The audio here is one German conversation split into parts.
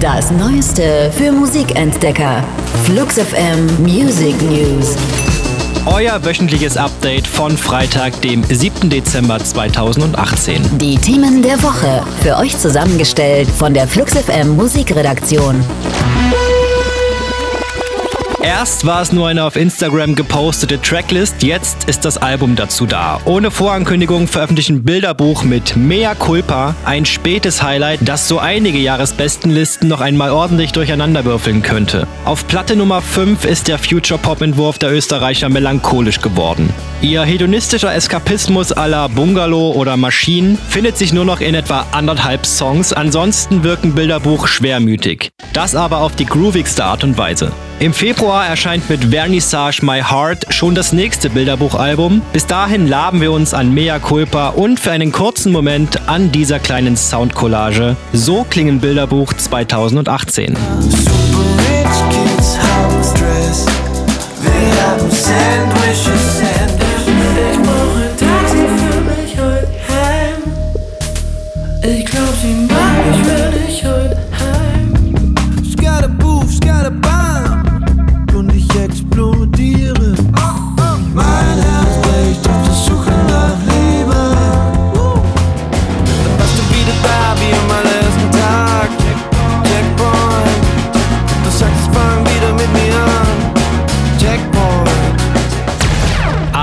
Das Neueste für Musikentdecker. Flux FM Music News. Euer wöchentliches Update von Freitag, dem 7. Dezember 2018. Die Themen der Woche. Für euch zusammengestellt von der Flux FM Musikredaktion. Erst war es nur eine auf Instagram gepostete Tracklist, jetzt ist das Album dazu da. Ohne Vorankündigung veröffentlichen Bilderbuch mit Mea Culpa, ein spätes Highlight, das so einige Jahresbestenlisten noch einmal ordentlich durcheinanderwürfeln könnte. Auf Platte Nummer 5 ist der Future-Pop-Entwurf der Österreicher melancholisch geworden. Ihr hedonistischer Eskapismus à la Bungalow oder Maschinen findet sich nur noch in etwa anderthalb Songs, ansonsten wirken Bilderbuch schwermütig. Das aber auf die groovigste Art und Weise. Im Februar erscheint mit Vernissage My Heart schon das nächste Bilderbuchalbum. Bis dahin laben wir uns an Mea Culpa und für einen kurzen Moment an dieser kleinen Soundcollage. So klingen Bilderbuch 2018. Ich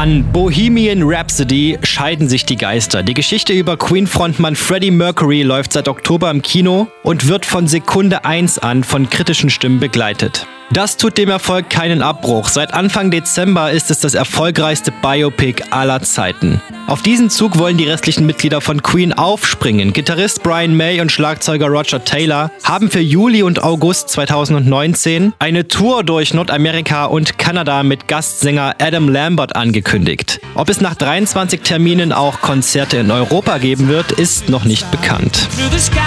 An Bohemian Rhapsody scheiden sich die Geister. Die Geschichte über Queen-Frontmann Freddie Mercury läuft seit Oktober im Kino und wird von Sekunde 1 an von kritischen Stimmen begleitet. Das tut dem Erfolg keinen Abbruch. Seit Anfang Dezember ist es das erfolgreichste Biopic aller Zeiten. Auf diesen Zug wollen die restlichen Mitglieder von Queen aufspringen. Gitarrist Brian May und Schlagzeuger Roger Taylor haben für Juli und August 2019 eine Tour durch Nordamerika und Kanada mit Gastsänger Adam Lambert angekündigt. Ob es nach 23 Terminen auch Konzerte in Europa geben wird, ist noch nicht bekannt. through the sky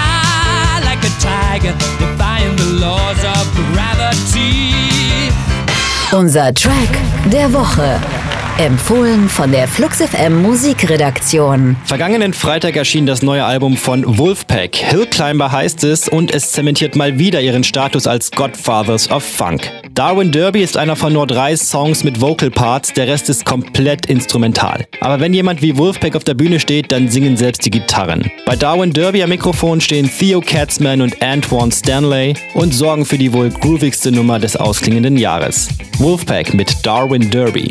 like a tiger, defying the laws of gravity. Unser Track der Woche. Empfohlen von der Flux FM Musikredaktion. Vergangenen Freitag erschien das neue Album von Wolfpack. Hill Climber heißt es und es zementiert mal wieder ihren Status als Godfathers of Funk. Darwin Derby ist einer von nur drei Songs mit Vocal Parts, der Rest ist komplett instrumental. Aber wenn jemand wie Wolfpack auf der Bühne steht, dann singen selbst die Gitarren. Bei Darwin Derby am Mikrofon stehen Theo Katzman und Antoine Stanley und sorgen für die wohl groovigste Nummer des ausklingenden Jahres. Wolfpack mit Darwin Derby.